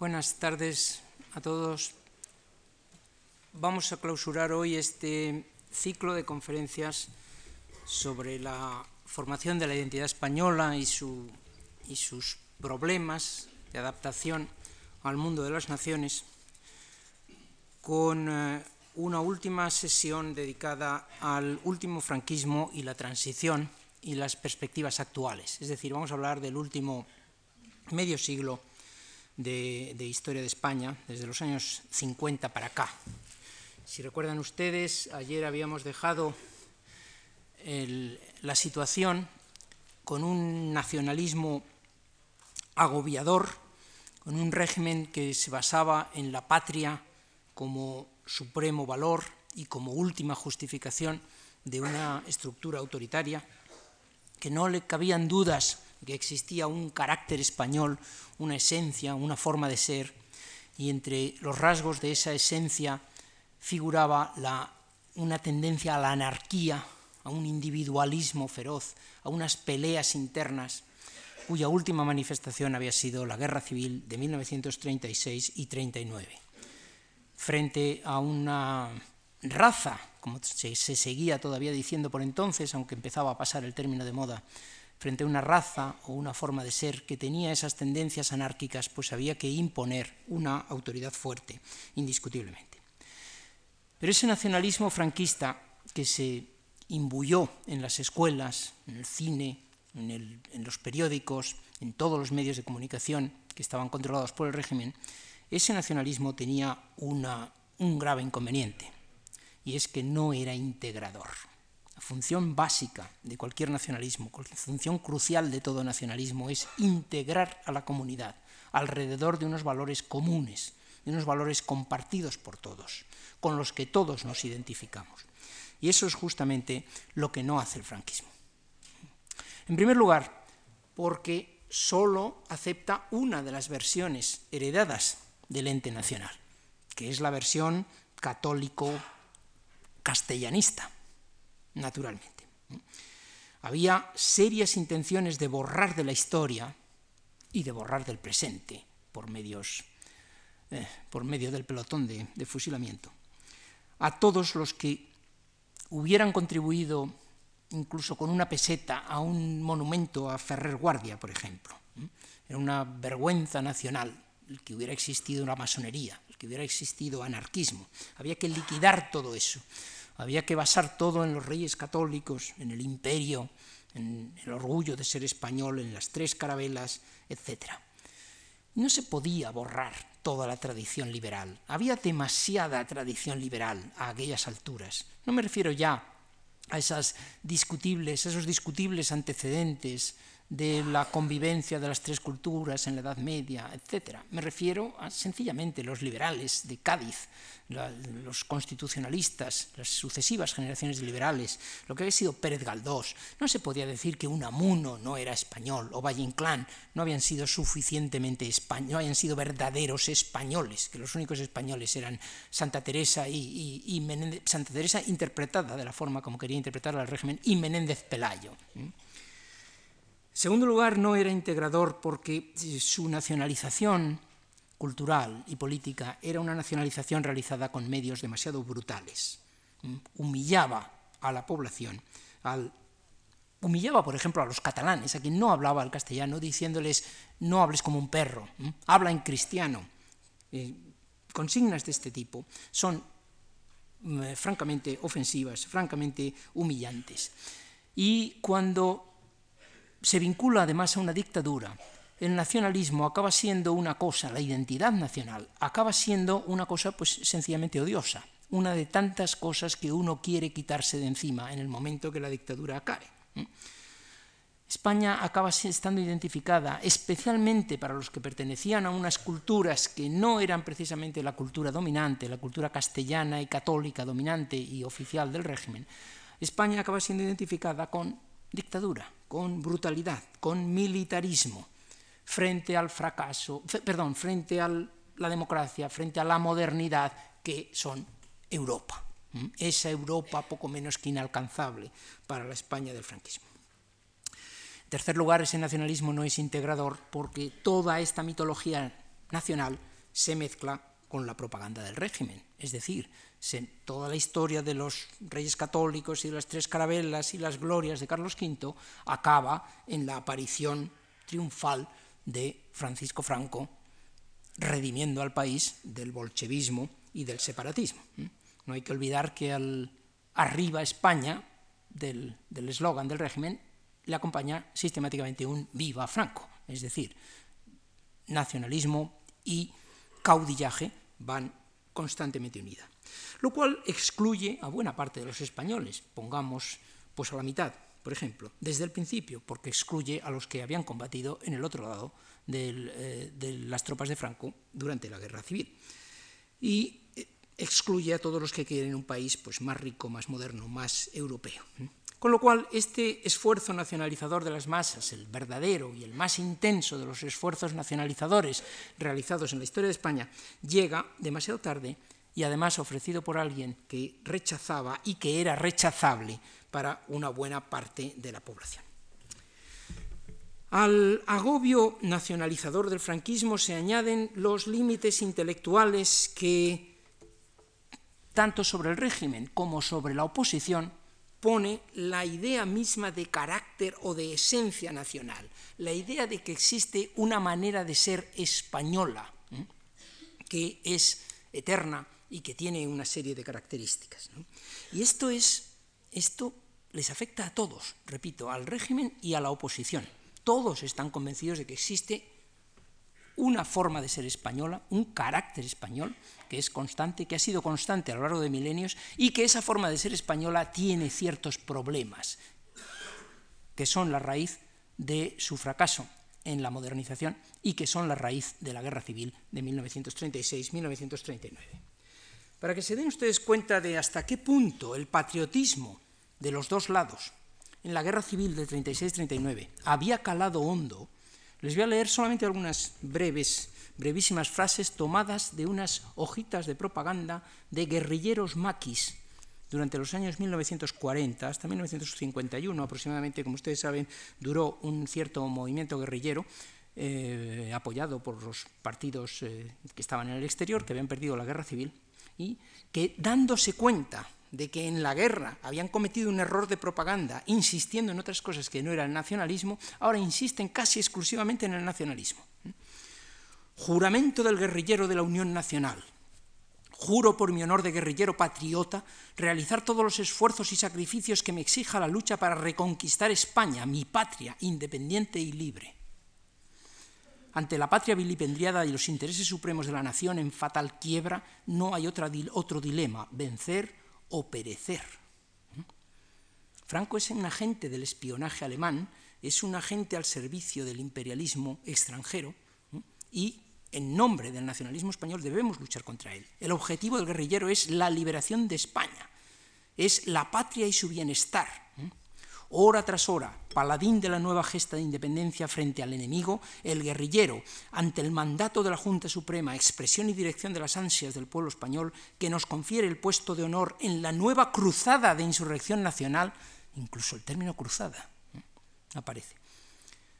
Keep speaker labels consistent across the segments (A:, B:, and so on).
A: Buenas tardes a todos. Vamos a clausurar hoy este ciclo de conferencias sobre la formación de la identidad española y, su, y sus problemas de adaptación al mundo de las naciones con eh, una última sesión dedicada al último franquismo y la transición y las perspectivas actuales. Es decir, vamos a hablar del último medio siglo de, de, historia de España, desde los años 50 para acá. Si recuerdan ustedes, ayer habíamos dejado la situación con un nacionalismo agobiador, con un régimen que se basaba en la patria como supremo valor y como última justificación de una estructura autoritaria, que no le cabían dudas que existía un carácter español, una esencia, una forma de ser, y entre los rasgos de esa esencia figuraba una tendencia a la anarquía, a un individualismo feroz, a unas peleas internas, cuya última manifestación había sido la Guerra Civil de 1936 y 39. Frente a una raza, como se, se seguía todavía diciendo por entonces, aunque empezaba a pasar el término de moda, frente a una raza o una forma de ser que tenía esas tendencias anárquicas, pues había que imponer una autoridad fuerte, indiscutiblemente. Pero ese nacionalismo franquista que se imbuyó en las escuelas, en el cine, en, en, los periódicos, en todos los medios de comunicación que estaban controlados por el régimen, ese nacionalismo tenía una, un grave inconveniente, y es que no era integrador función básica de cualquier nacionalismo, función crucial de todo nacionalismo es integrar a la comunidad alrededor de unos valores comunes, de unos valores compartidos por todos, con los que todos nos identificamos. Y eso es justamente lo que no hace el franquismo. En primer lugar, porque solo acepta una de las versiones heredadas del ente nacional, que es la versión católico-castellanista naturalmente. Había serias intenciones de borrar de la historia y de borrar del presente por, medios, eh, por medio del pelotón de, de fusilamiento a todos los que hubieran contribuido incluso con una peseta a un monumento a Ferrer Guardia, por ejemplo. Era una vergüenza nacional el que hubiera existido una masonería, el que hubiera existido anarquismo. Había que liquidar todo eso. Había que basar todo en los reyes católicos, en el imperio, en el orgullo de ser español, en las tres carabelas, etc. No se podía borrar toda la tradición liberal. Había demasiada tradición liberal a aquellas alturas. No me refiero ya a esas discutibles, esos discutibles antecedentes de la convivencia de las tres culturas en la Edad Media, etc. Me refiero a sencillamente los liberales de Cádiz, la, los constitucionalistas, las sucesivas generaciones de liberales, lo que había sido Pérez Galdós. No se podía decir que Unamuno no era español o Valle Inclán no habían sido suficientemente españoles, no habían sido verdaderos españoles, que los únicos españoles eran Santa Teresa y, Menéndez, Santa Teresa interpretada de la forma como quería interpretar al régimen y Menéndez Pelayo. Segundo lugar, no era integrador porque su nacionalización cultural y política era una nacionalización realizada con medios demasiado brutales. Humillaba a la población, humillaba, por ejemplo, a los catalanes, a quien no hablaba el castellano, diciéndoles no hables como un perro, habla en cristiano. Consignas de este tipo son eh, francamente ofensivas, francamente humillantes. Y cuando se vincula además a una dictadura, el nacionalismo acaba siendo una cosa, la identidad nacional, acaba siendo una cosa pues sencillamente odiosa, una de tantas cosas que uno quiere quitarse de encima en el momento que la dictadura cae. España acaba estando identificada especialmente para los que pertenecían a unas culturas que no eran precisamente la cultura dominante, la cultura castellana y católica dominante y oficial del régimen. España acaba siendo identificada con dictadura, con brutalidad, con militarismo, frente al fracaso, perdón, frente a la democracia, frente a la modernidad que son Europa. Esa Europa poco menos que inalcanzable para la España del franquismo. En tercer lugar, ese nacionalismo no es integrador porque toda esta mitología nacional se mezcla con la propaganda del régimen. Es decir, toda la historia de los reyes católicos y de las tres carabelas y las glorias de Carlos V acaba en la aparición triunfal de Francisco Franco, redimiendo al país del bolchevismo y del separatismo. No hay que olvidar que al arriba España del eslogan del, régimen le acompaña sistemáticamente un viva Franco, es decir, nacionalismo y caudillaje van constantemente unidas. Lo cual excluye a buena parte de los españoles, pongamos pues a la mitad, por ejemplo, desde el principio, porque excluye a los que habían combatido en el otro lado eh, de las tropas de Franco durante la guerra civil. Y eh, excluye a todos los que quieren un país pues, más rico, más moderno, más europeo. Con lo cual, este esfuerzo nacionalizador de las masas, el verdadero y el más intenso de los esfuerzos nacionalizadores realizados en la historia de España, llega demasiado tarde y además ofrecido por alguien que rechazaba y que era rechazable para una buena parte de la población. Al agobio nacionalizador del franquismo se añaden los límites intelectuales que, tanto sobre el régimen como sobre la oposición, pone la idea misma de carácter o de esencia nacional, la idea de que existe una manera de ser española, que es eterna y que tiene una serie de características. Y esto, es, esto les afecta a todos, repito, al régimen y a la oposición. Todos están convencidos de que existe una forma de ser española, un carácter español, que es constante, que ha sido constante a lo largo de milenios, y que esa forma de ser española tiene ciertos problemas, que son la raíz de su fracaso en la modernización y que son la raíz de la guerra civil de 1936-1939. Para que se den ustedes cuenta de hasta qué punto el patriotismo de los dos lados en la guerra civil de 36-39 había calado hondo, les voy a leer solamente algunas breves, brevísimas frases tomadas de unas hojitas de propaganda de guerrilleros maquis durante los años 1940 hasta 1951 aproximadamente, como ustedes saben, duró un cierto movimiento guerrillero eh, apoyado por los partidos eh, que estaban en el exterior, que habían perdido la guerra civil, y que dándose cuenta de que en la guerra habían cometido un error de propaganda, insistiendo en otras cosas que no era el nacionalismo, ahora insisten casi exclusivamente en el nacionalismo. Juramento del guerrillero de la Unión Nacional. Juro por mi honor de guerrillero patriota realizar todos los esfuerzos y sacrificios que me exija la lucha para reconquistar España, mi patria, independiente y libre. Ante la patria vilipendiada y los intereses supremos de la nación en fatal quiebra, no hay otro dilema, vencer o perecer. Franco es un agente del espionaje alemán, es un agente al servicio del imperialismo extranjero y en nombre del nacionalismo español debemos luchar contra él. El objetivo del guerrillero es la liberación de España, es la patria y su bienestar. Hora tras hora, paladín de la nueva gesta de independencia frente al enemigo, el guerrillero, ante el mandato de la Junta Suprema, expresión y dirección de las ansias del pueblo español, que nos confiere el puesto de honor en la nueva cruzada de insurrección nacional, incluso el término cruzada ¿eh? aparece,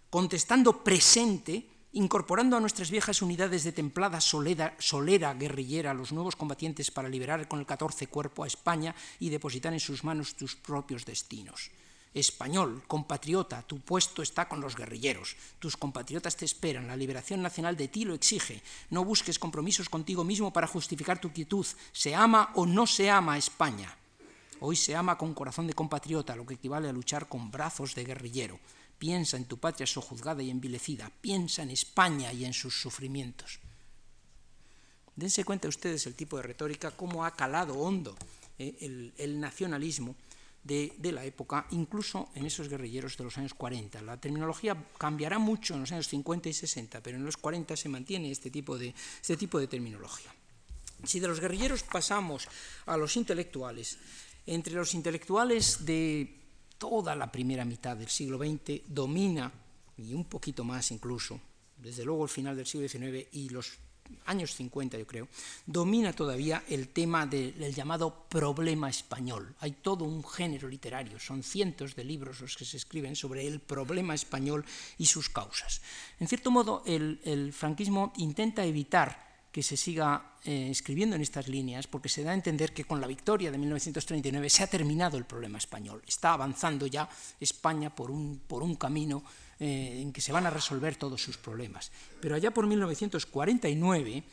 A: contestando presente, incorporando a nuestras viejas unidades de templada solera, solera guerrillera los nuevos combatientes para liberar con el 14 cuerpo a España y depositar en sus manos tus propios destinos español, compatriota, tu puesto está con los guerrilleros, tus compatriotas te esperan, la liberación nacional de ti lo exige, no busques compromisos contigo mismo para justificar tu quietud, se ama o no se ama a España. Hoy se ama con corazón de compatriota, lo que equivale a luchar con brazos de guerrillero. Piensa en tu patria sojuzgada y envilecida, piensa en España y en sus sufrimientos. Dense cuenta ustedes el tipo de retórica, cómo ha calado hondo eh, el, el nacionalismo de, la época, incluso en esos guerrilleros de los años 40. La terminología cambiará mucho en los años 50 y 60, pero en los 40 se mantiene este tipo de, este tipo de terminología. Si de los guerrilleros pasamos a los intelectuales, entre los intelectuales de toda la primera mitad del siglo XX domina, y un poquito más incluso, desde luego el final del siglo XIX y los años 50 yo creo, domina todavía el tema del llamado problema español. Hay todo un género literario, son cientos de libros los que se escriben sobre el problema español y sus causas. En cierto modo, el, franquismo intenta evitar que se siga eh, escribiendo en estas líneas, porque se da a entender que con la victoria de 1939 se ha terminado el problema español. Está avanzando ya España por un, por un camino eh, en que se van a resolver todos sus problemas. Pero allá por 1949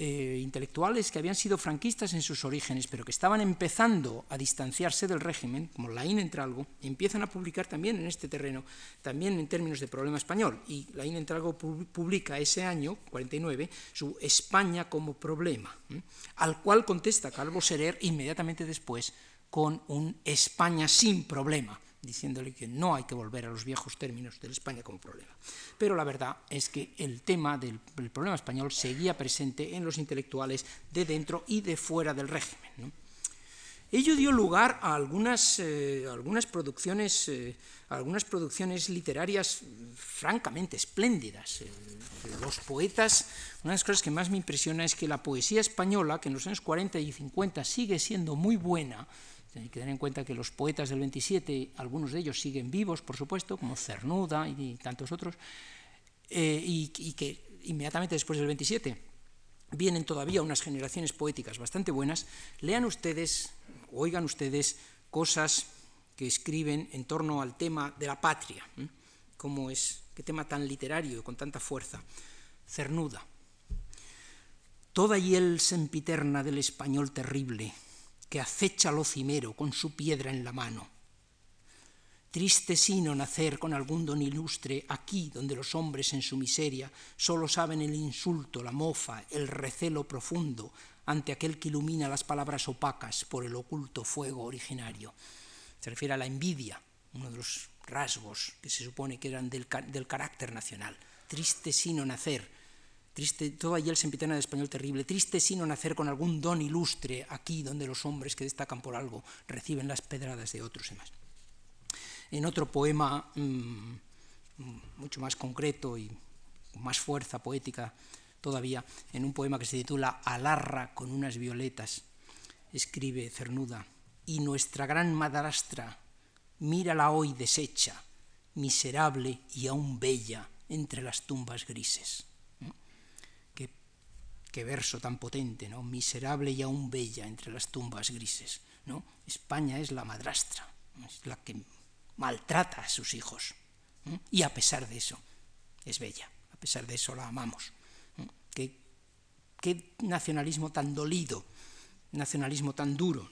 A: eh, intelectuales que habían sido franquistas en sus orígenes, pero que estaban empezando a distanciarse del régimen, como Laín Entralgo, empiezan a publicar también en este terreno, también en términos de problema español. Y Laín Entralgo publica ese año, 49, su España como problema, al cual contesta Calvo Serer inmediatamente después con un España sin problema diciéndole que no hay que volver a los viejos términos de España como problema. Pero la verdad es que el tema del, problema español seguía presente en los intelectuales de dentro y de fuera del régimen. Ello dio lugar a algunas, eh, algunas, producciones, eh, algunas producciones literarias francamente espléndidas. Eh, los poetas, una de las cosas que más me impresiona es que la poesía española, que en los años 40 y 50 sigue siendo muy buena, hay que tener en cuenta que los poetas del 27, algunos de ellos siguen vivos, por supuesto, como Cernuda y tantos otros, eh, y, que inmediatamente después del 27 vienen todavía unas generaciones poéticas bastante buenas, lean ustedes, oigan ustedes cosas que escriben en torno al tema de la patria, cómo es, qué tema tan literario con tanta fuerza. Cernuda. Toda hiel sempiterna del español terrible, que acecha lo cimero con su piedra en la mano. Triste sino nacer con algún don ilustre aquí donde los hombres en su miseria solo saben el insulto, la mofa, el recelo profundo ante aquel que ilumina las palabras opacas por el oculto fuego originario. Se refiere a la envidia, uno de los rasgos que se supone que eran del, del carácter nacional. Triste sino nacer, Triste, todo allí el sempiterna de español terrible, triste sino nacer con algún don ilustre aquí donde los hombres que destacan por algo reciben las pedradas de otros y más. En otro poema mm, mucho más concreto y con más fuerza poética todavía, en un poema que se titula Alarra con unas violetas, escribe Cernuda, y nuestra gran madrastra, mírala hoy deshecha, miserable y aún bella entre las tumbas grises qué verso tan potente, ¿no? Miserable y aún bella entre las tumbas grises, ¿no? España es la madrastra, es la que maltrata a sus hijos. Y a pesar de eso, es bella, a pesar de eso la amamos. ¿Qué, nacionalismo tan dolido, nacionalismo tan duro.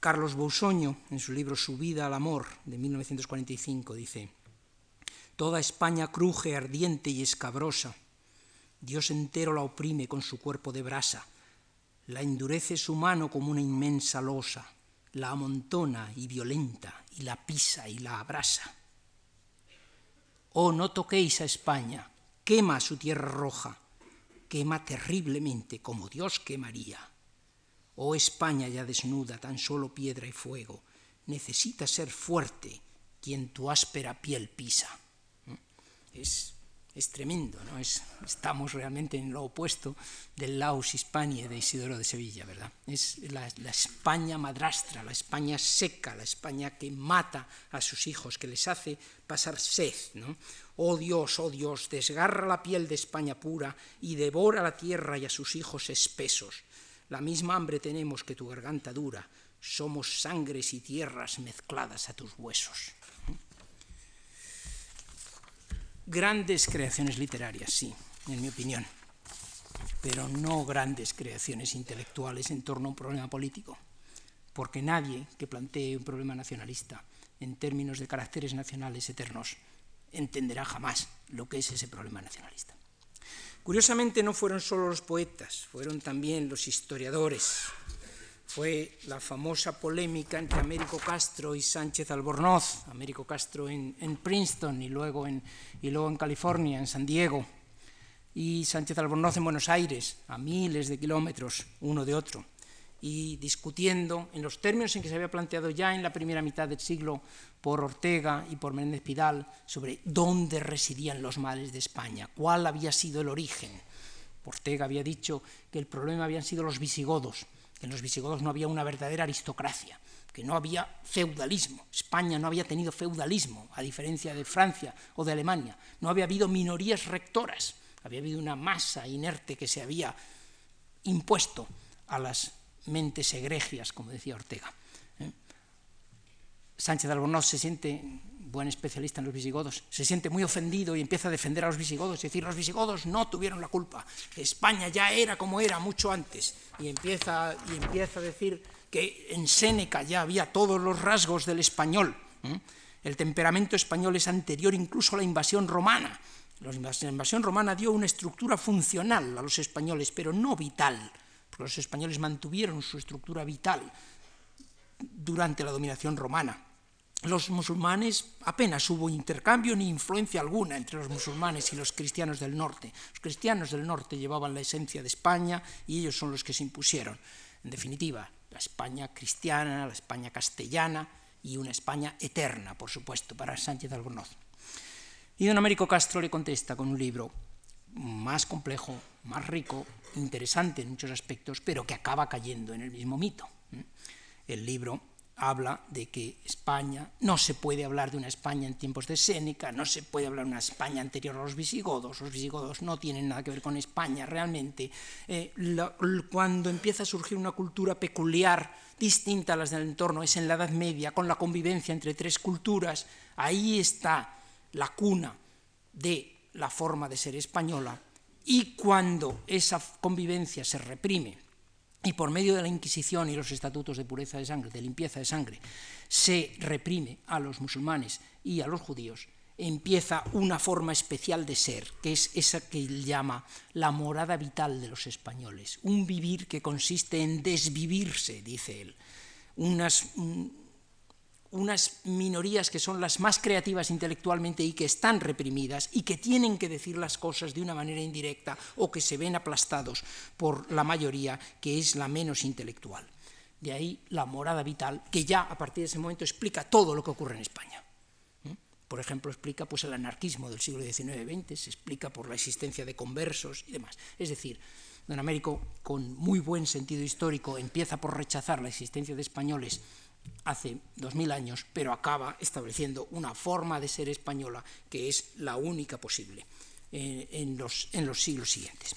A: Carlos Bousoño, en su libro Su vida al amor, de 1945, dice, Toda España cruje ardiente y escabrosa, Dios entero la oprime con su cuerpo de brasa, la endurece su mano como una inmensa losa, la amontona y violenta, y la pisa y la abrasa. Oh, no toquéis a España, quema su tierra roja, quema terriblemente como Dios quemaría. Oh España ya desnuda, tan solo piedra y fuego, necesita ser fuerte quien tu áspera piel pisa. ¿Mm? Es es tremendo, ¿no? Es, estamos realmente en lo opuesto del Laus Hispanie de Isidoro de Sevilla, ¿verdad? Es la, España madrastra, la España seca, la España que mata a sus hijos, que les hace pasar sed, ¿no? Oh Dios, oh Dios, desgarra la piel de España pura y devora la tierra y a sus hijos espesos. La misma hambre tenemos que tu garganta dura, somos sangres y tierras mezcladas a tus huesos. Grandes creaciones literarias, sí, en mi opinión, pero no grandes creaciones intelectuales en torno a un problema político, porque nadie que plantee un problema nacionalista en términos de caracteres nacionales eternos entenderá jamás lo que es ese problema nacionalista. Curiosamente no fueron solo los poetas, fueron también los historiadores, fue la famosa polémica entre Américo Castro y Sánchez Albornoz, Américo Castro en, Princeton y luego en, y luego en California, en San Diego, y Sánchez Albornoz en Buenos Aires, a miles de kilómetros uno de otro, y discutiendo en los términos en que se había planteado ya en la primera mitad del siglo por Ortega y por Menéndez Pidal sobre dónde residían los males de España, cuál había sido el origen. Ortega había dicho que el problema habían sido los visigodos, en los visigodos no había una verdadera aristocracia, que no había feudalismo. España no había tenido feudalismo, a diferencia de Francia o de Alemania. No había habido minorías rectoras, había habido una masa inerte que se había impuesto a las mentes egregias, como decía Ortega. ¿eh? Sánchez de Albornoz se siente, buen especialista en los visigodos, se siente muy ofendido y empieza a defender a los visigodos, y decir, los visigodos no tuvieron la culpa, España ya era como era mucho antes, y empieza, y empieza a decir que en Séneca ya había todos los rasgos del español. El temperamento español es anterior incluso a la invasión romana. La invasión romana dio una estructura funcional a los españoles, pero no vital, porque los españoles mantuvieron su estructura vital durante la dominación romana. Los musulmanes apenas hubo intercambio ni influencia alguna entre los musulmanes y los cristianos del norte. Los cristianos del norte llevaban la esencia de España y ellos son los que se impusieron. En definitiva, la España cristiana, la España castellana y una España eterna, por supuesto, para Sánchez Albornoz. Y don Américo Castro le contesta con un libro más complejo, más rico, interesante en muchos aspectos, pero que acaba cayendo en el mismo mito. El libro habla de que España, no se puede hablar de una España en tiempos de Séneca, no se puede hablar de una España anterior a los visigodos, los visigodos no tienen nada que ver con España realmente. Eh, cuando empieza a surgir una cultura peculiar, distinta a las del entorno, es en la Edad Media, con la convivencia entre tres culturas, ahí está la cuna de la forma de ser española, y cuando esa convivencia se reprime y por medio de la Inquisición y los estatutos de pureza de sangre, de limpieza de sangre, se reprime a los musulmanes y a los judíos, empieza una forma especial de ser, que es esa que él llama la morada vital de los españoles, un vivir que consiste en desvivirse, dice él, unas, unas minorías que son las más creativas intelectualmente y que están reprimidas y que tienen que decir las cosas de una manera indirecta o que se ven aplastados por la mayoría que es la menos intelectual. De ahí la morada vital, que ya a partir de ese momento explica todo lo que ocurre en España. ¿Mm? Por ejemplo, explica pues, el anarquismo del siglo XIX-XX, se explica por la existencia de conversos y demás. Es decir, don Américo, con muy buen sentido histórico, empieza por rechazar la existencia de españoles hace dos mil años, pero acaba estableciendo una forma de ser española que es la única posible eh, en, los, en los siglos siguientes.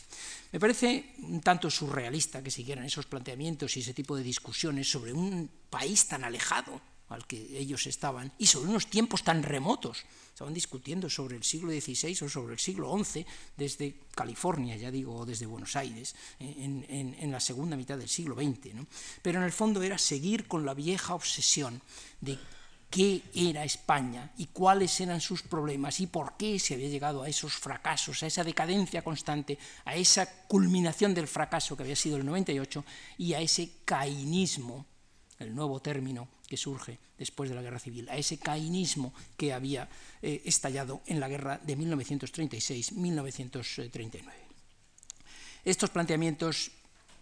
A: Me parece un tanto surrealista que siguieran esos planteamientos y ese tipo de discusiones sobre un país tan alejado al que ellos estaban y sobre unos tiempos tan remotos. Estaban discutiendo sobre el siglo XVI o sobre el siglo XI desde California, ya digo, o desde Buenos Aires, en, la segunda mitad del siglo XX. Pero en el fondo era seguir con la vieja obsesión de qué era España y cuáles eran sus problemas y por qué se había llegado a esos fracasos, a esa decadencia constante, a esa culminación del fracaso que había sido el 98 y a ese cainismo el nuevo término que surge después de la guerra civil, a ese cainismo que había eh, estallado en la guerra de 1936-1939. Estos planteamientos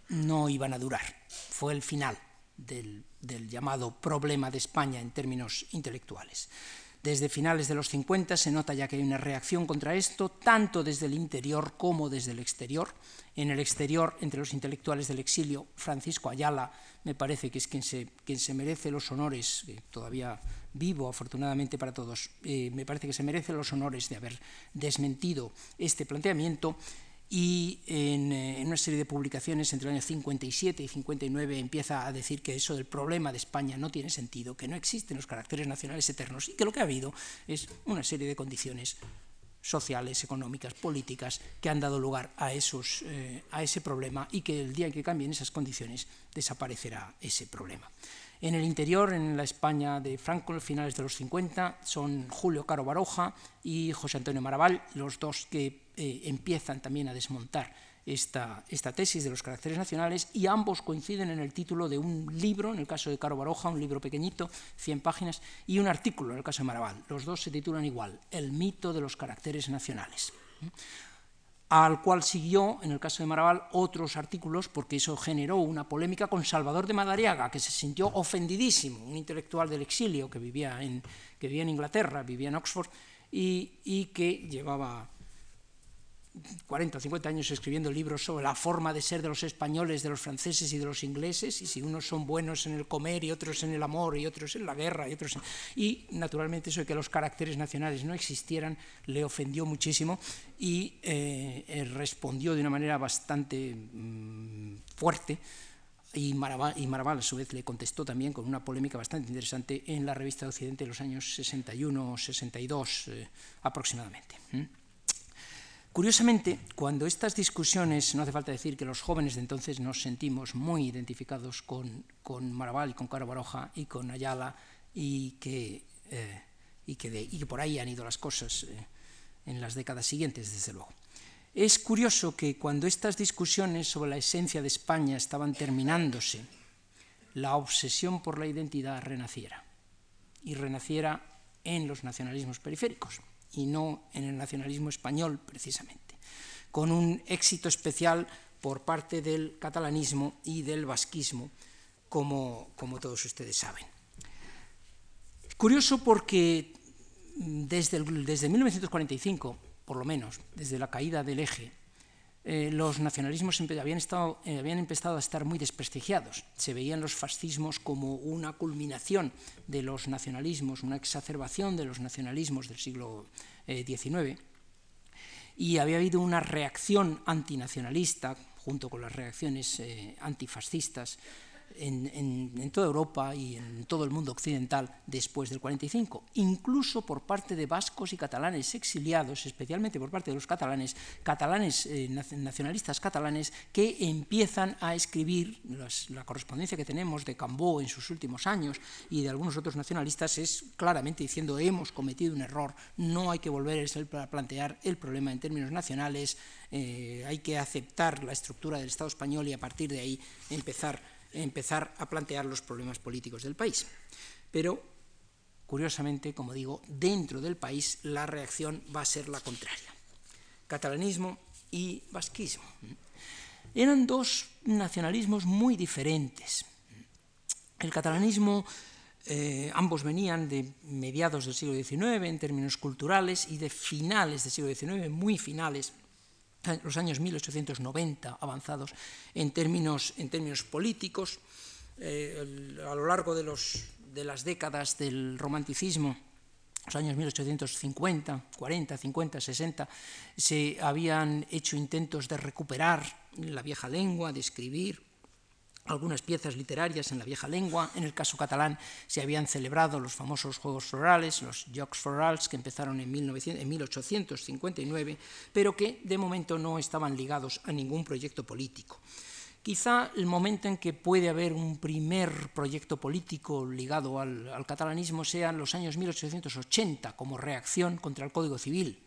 A: no iban a durar, fue el final del, del llamado problema de España en términos intelectuales. Desde finales de los 50 se nota ya que hay una reacción contra esto, tanto desde el interior como desde el exterior. En el exterior, entre los intelectuales del exilio, Francisco Ayala me parece que es quien se, quien se merece los honores, todavía vivo afortunadamente para todos, eh, me parece que se merece los honores de haber desmentido este planteamiento y eh, en, una serie de publicaciones entre el año 57 y 59 empieza a decir que eso del problema de España no tiene sentido, que no existen los caracteres nacionales eternos y que lo que ha habido es una serie de condiciones sociales, económicas, políticas que han dado lugar a, esos, eh, a ese problema y que el día en que cambien esas condiciones desaparecerá ese problema. En el interior, en la España de Franco, en finales de los 50, son Julio Caro Baroja y José Antonio Maraval, los dos que eh, empiezan también a desmontar esta, esta, tesis de los caracteres nacionales y ambos coinciden en el título de un libro, en el caso de Caro Baroja, un libro pequeñito, 100 páginas, y un artículo, en el caso de Maraval. Los dos se titulan igual, El mito de los caracteres nacionales al cual siguió, en el caso de Maraval, otros artículos, porque eso generó una polémica con Salvador de Madariaga, que se sintió ofendidísimo, un intelectual del exilio que vivía en, que vivía en Inglaterra, vivía en Oxford, y, y que llevaba 40 o 50 años escribiendo libros sobre la forma de ser de los españoles, de los franceses y de los ingleses, y si unos son buenos en el comer y otros en el amor y otros en la guerra y otros y naturalmente eso de que los caracteres nacionales no existieran le ofendió muchísimo y eh, eh, respondió de una manera bastante mmm, fuerte y Maraval, a su vez le contestó también con una polémica bastante interesante en la revista de Occidente de los años 61 o 62 eh, aproximadamente. Curiosamente, cuando estas discusiones, no hace falta decir que los jóvenes de entonces nos sentimos muy identificados con, con Maraval con Caro Baroja y con Ayala y que, eh, y, que y que, por ahí han ido las cosas eh, en las décadas siguientes, desde luego. Es curioso que cuando estas discusiones sobre la esencia de España estaban terminándose, la obsesión por la identidad renaciera y renaciera en los nacionalismos periféricos y no en el nacionalismo español precisamente, con un éxito especial por parte del catalanismo y del vasquismo, como, como todos ustedes saben. Curioso porque desde, desde 1945, por lo menos, desde la caída del eje, eh, los nacionalismos eh, habían, empezado a estar muy desprestigiados. Se veían los fascismos como una culminación de los nacionalismos, una exacerbación de los nacionalismos del siglo XIX. Eh, y había habido una reacción antinacionalista, junto con las reacciones antifascistas, en, toda Europa y en todo el mundo occidental después del 45, incluso por parte de vascos y catalanes exiliados, especialmente por parte de los catalanes, catalanes eh, nacionalistas catalanes, que empiezan a escribir la correspondencia que tenemos de Cambó en sus últimos años y de algunos otros nacionalistas es claramente diciendo hemos cometido un error, no hay que volver a plantear el problema en términos nacionales, eh, hay que aceptar la estructura del Estado español y a partir de ahí empezar empezar a plantear los problemas políticos del país. Pero, curiosamente, como digo, dentro del país la reacción va a ser la contraria. Catalanismo y vasquismo. Eran dos nacionalismos muy diferentes. El catalanismo, eh, ambos venían de mediados del siglo XIX en términos culturales y de finales del siglo XIX, muy finales, los años 1890 avanzados en términos, en términos políticos, eh, a lo largo de, los, de las décadas del romanticismo, los años 1850, 40, 50, 60, se habían hecho intentos de recuperar la vieja lengua, de escribir algunas piezas literarias en la vieja lengua. En el caso catalán se habían celebrado los famosos Juegos Florales, los Jocs Florals, que empezaron en, 1900, en 1859, pero que de momento no estaban ligados a ningún proyecto político. Quizá el momento en que puede haber un primer proyecto político ligado al, al catalanismo sean los años 1880, como reacción contra el Código Civil,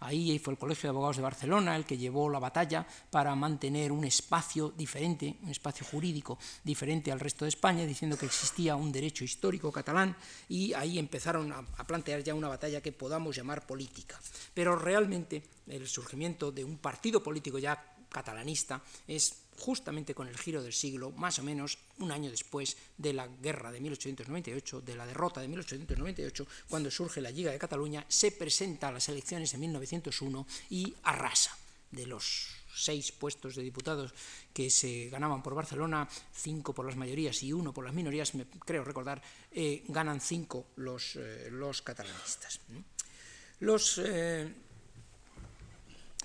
A: Ahí fue el Colegio de Abogados de Barcelona el que llevó la batalla para mantener un espacio diferente, un espacio jurídico diferente al resto de España, diciendo que existía un derecho histórico catalán y ahí empezaron a, a plantear ya una batalla que podamos llamar política. Pero realmente el surgimiento de un partido político ya catalanista es justamente con el giro del siglo, más o menos un año después de la guerra de 1898, de la derrota de 1898, cuando surge la Liga de Cataluña, se presenta a las elecciones de 1901 y arrasa de los seis puestos de diputados que se ganaban por Barcelona, cinco por las mayorías y uno por las minorías, me creo recordar, eh, ganan cinco los, eh, los catalanistas. Los eh,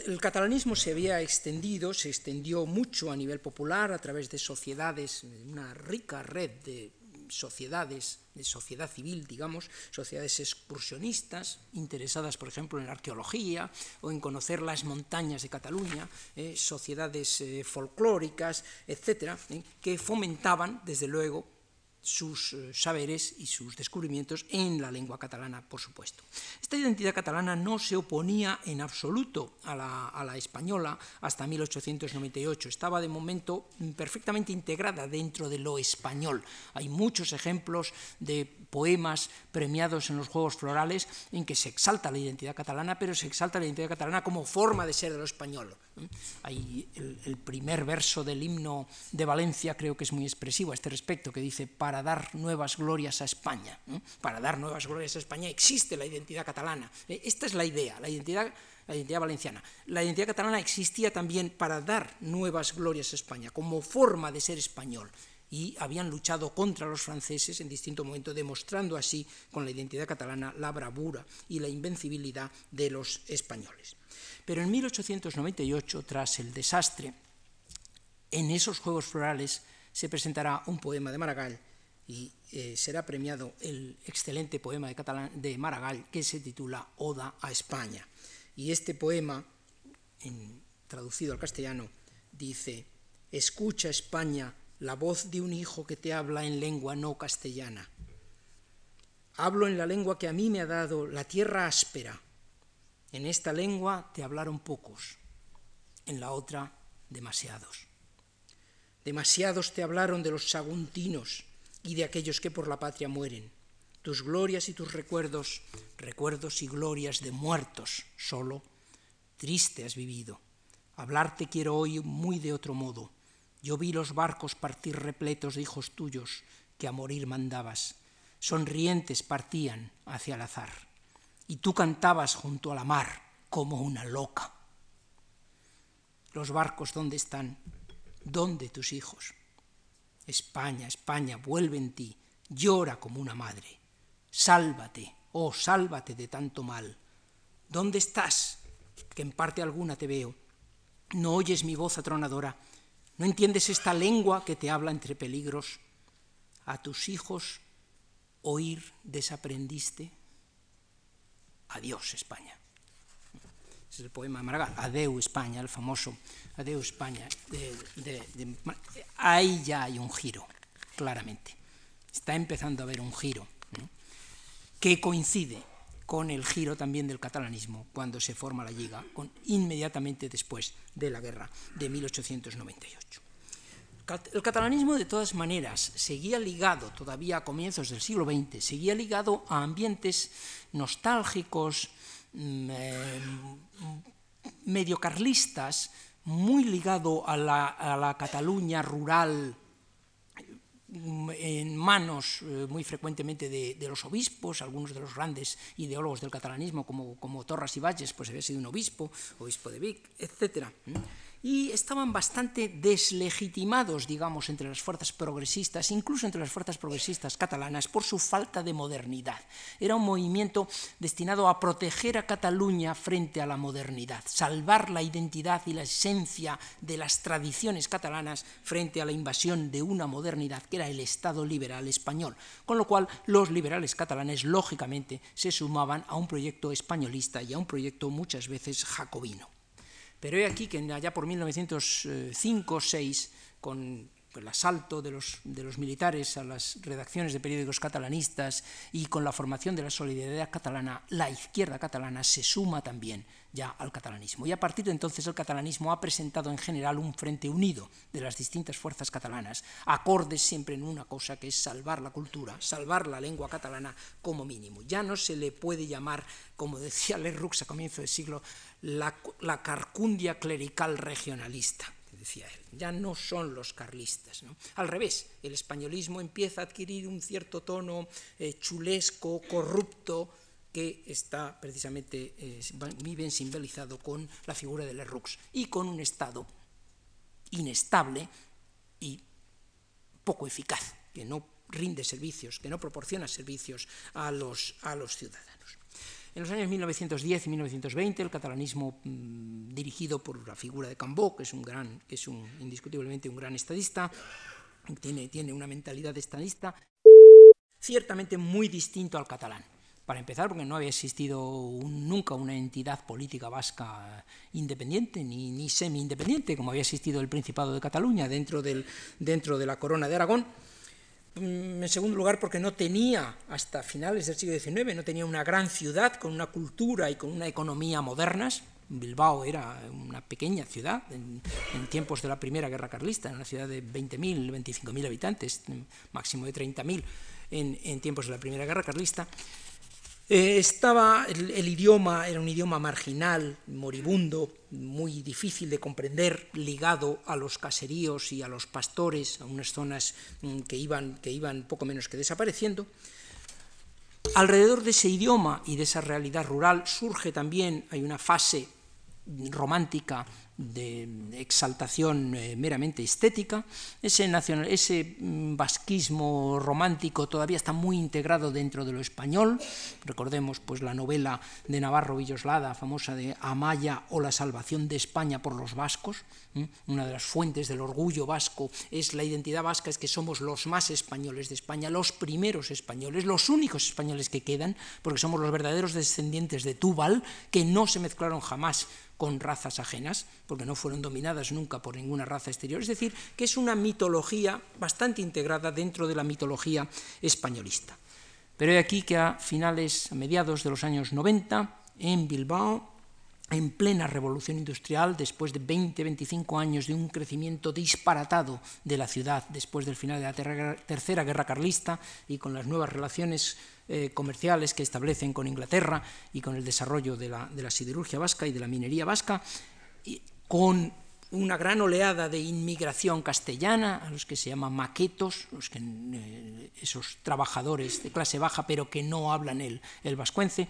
A: el catalanismo se había extendido, se extendió mucho a nivel popular a través de sociedades, una rica red de sociedades, de sociedad civil, digamos, sociedades excursionistas, interesadas, por ejemplo, en la arqueología o en conocer las montañas de Cataluña, eh, sociedades eh, folclóricas, etcétera, eh, que fomentaban, desde luego, sus eh, saberes y sus descubrimientos en la lengua catalana, por supuesto. Esta identidad catalana no se oponía en absoluto a la, española hasta 1898. Estaba de momento perfectamente integrada dentro de lo español. Hay muchos ejemplos de poemas premiados en los Juegos Florales en que se exalta la identidad catalana, pero se exalta la identidad catalana como forma de ser de lo español. Hay el, primer verso del himno de Valencia, creo que es muy expresivo a este respecto, que dice, dar nuevas glorias a España. Para dar nuevas glorias a España existe la identidad catalana. Eh, esta es la idea, la identidad la identidad valenciana. La identidad catalana existía también para dar nuevas glorias a España, como forma de ser español y habían luchado contra los franceses en distinto momento, demostrando así con la identidad catalana la bravura y la invencibilidad de los españoles. Pero en 1898, tras el desastre, en esos Juegos Florales se presentará un poema de Maragall y eh, será premiado el excelente poema de, de, Maragall que se titula Oda a España. Y este poema, traducido al castellano, dice, Escucha España la voz de un hijo que te habla en lengua no castellana. Hablo en la lengua que a mí me ha dado la tierra áspera. En esta lengua te hablaron pocos, en la otra demasiados. Demasiados te hablaron de los saguntinos y de aquellos que por la patria mueren. Tus glorias y tus recuerdos, recuerdos y glorias de muertos solo, triste has vivido. Hablarte quiero hoy muy de otro modo yo vi los barcos partir repletos de hijos tuyos que a morir mandabas. Sonrientes partían hacia el azar. Y tú cantabas junto a la mar como una loca. Los barcos, ¿dónde están? ¿Dónde tus hijos? España, España, vuelve en ti, llora como una madre. Sálvate, oh, sálvate de tanto mal. ¿Dónde estás? Que en parte alguna te veo. ¿No oyes mi voz atronadora? ¿No entiendes esta lengua que te habla entre peligros? A tus hijos oír desaprendiste. Adiós, España. Es el poema de Maragall. Adeu, España, el famoso Adeu, España. ahí ya hay un giro, claramente. Está empezando a haber un giro que coincide con el giro también del catalanismo cuando se forma la Liga, con, inmediatamente después de la guerra de 1898. El catalanismo, de todas maneras, seguía ligado, todavía a comienzos del siglo XX, seguía ligado a ambientes nostálgicos, Mm, eh, medio carlistas, muy ligado a la, a la Cataluña rural, mm, en manos eh, muy frecuentemente de, de, los obispos, algunos de los grandes ideólogos del catalanismo, como, como Torras y Valles, pues había sido un obispo, obispo de Vic, etcétera. Y estaban bastante deslegitimados, digamos, entre las fuerzas progresistas, incluso entre las fuerzas progresistas catalanas, por su falta de modernidad. Era un movimiento destinado a proteger a Cataluña frente a la modernidad, salvar la identidad y la esencia de las tradiciones catalanas frente a la invasión de una modernidad que era el Estado liberal español, con lo cual los liberales catalanes, lógicamente, se sumaban a un proyecto españolista y a un proyecto muchas veces jacobino. Pero he aquí que allá por 1905-6, con el asalto de los, militares a las redacciones de periódicos catalanistas y con la formación de la solidaridad catalana, la izquierda catalana se suma también ya al catalanismo. Y a partir de entonces el catalanismo ha presentado en general un frente unido de las distintas fuerzas catalanas, acordes siempre en una cosa que es salvar la cultura, salvar la lengua catalana como mínimo. Ya no se le puede llamar, como decía Lerroux a comienzo del siglo, la, carcundia clerical regionalista, decía él. Ya no son los carlistas. Al revés, el españolismo empieza a adquirir un cierto tono eh, chulesco, corrupto, que está precisamente eh, muy bien simbolizado con la figura de Lerroux y con un Estado inestable y poco eficaz, que no rinde servicios, que no proporciona servicios a los, a los ciudadanos. En los años 1910 y 1920, el catalanismo mm, dirigido por la figura de Cambó, que es, un gran, que es un, indiscutiblemente un gran estadista, tiene, tiene una mentalidad estadista, ciertamente muy distinto al catalán. Para empezar, porque no había existido nunca una entidad política vasca independiente ni, ni semi-independiente, como había existido el Principado de Cataluña dentro, del, dentro de la Corona de Aragón en segundo lugar, porque no tenía, hasta finales del siglo XIX, no tenía una gran ciudad con una cultura y con una economía modernas. Bilbao era una pequeña ciudad en, tiempos de la Primera Guerra Carlista, una ciudad de 20.000, 25.000 habitantes, máximo de 30.000 en, en tiempos de la Primera Guerra Carlista. Eh, estaba, el, idioma era un idioma marginal, moribundo, muy difícil de comprender, ligado a los caseríos y a los pastores, a unas zonas mm, que iban, que iban poco menos que desapareciendo. Alrededor de ese idioma y de esa realidad rural surge también, hay una fase romántica de exaltación eh, meramente estética, ese, nacional, ese mm, vasquismo romántico todavía está muy integrado dentro de lo español, recordemos pues la novela de Navarro Villoslada, famosa de Amaya o la salvación de España por los vascos, una de las fuentes del orgullo vasco es la identidad vasca, es que somos los más españoles de España, los primeros españoles, los únicos españoles que quedan, porque somos los verdaderos descendientes de Túbal, que no se mezclaron jamás con razas ajenas, porque no fueron dominadas nunca por ninguna raza exterior. Es decir, que es una mitología bastante integrada dentro de la mitología españolista. Pero he aquí que a finales, a mediados de los años 90, en Bilbao, en plena revolución industrial, después de 20-25 años de un crecimiento disparatado de la ciudad, después del final de la Tercera Guerra Carlista y con las nuevas relaciones eh, comerciales que establecen con Inglaterra y con el desarrollo de la, siderurgia vasca y de la minería vasca, y con una gran oleada de inmigración castellana, a los que se llaman maquetos, eh, esos trabajadores de clase baja pero que no hablan el, vascuence,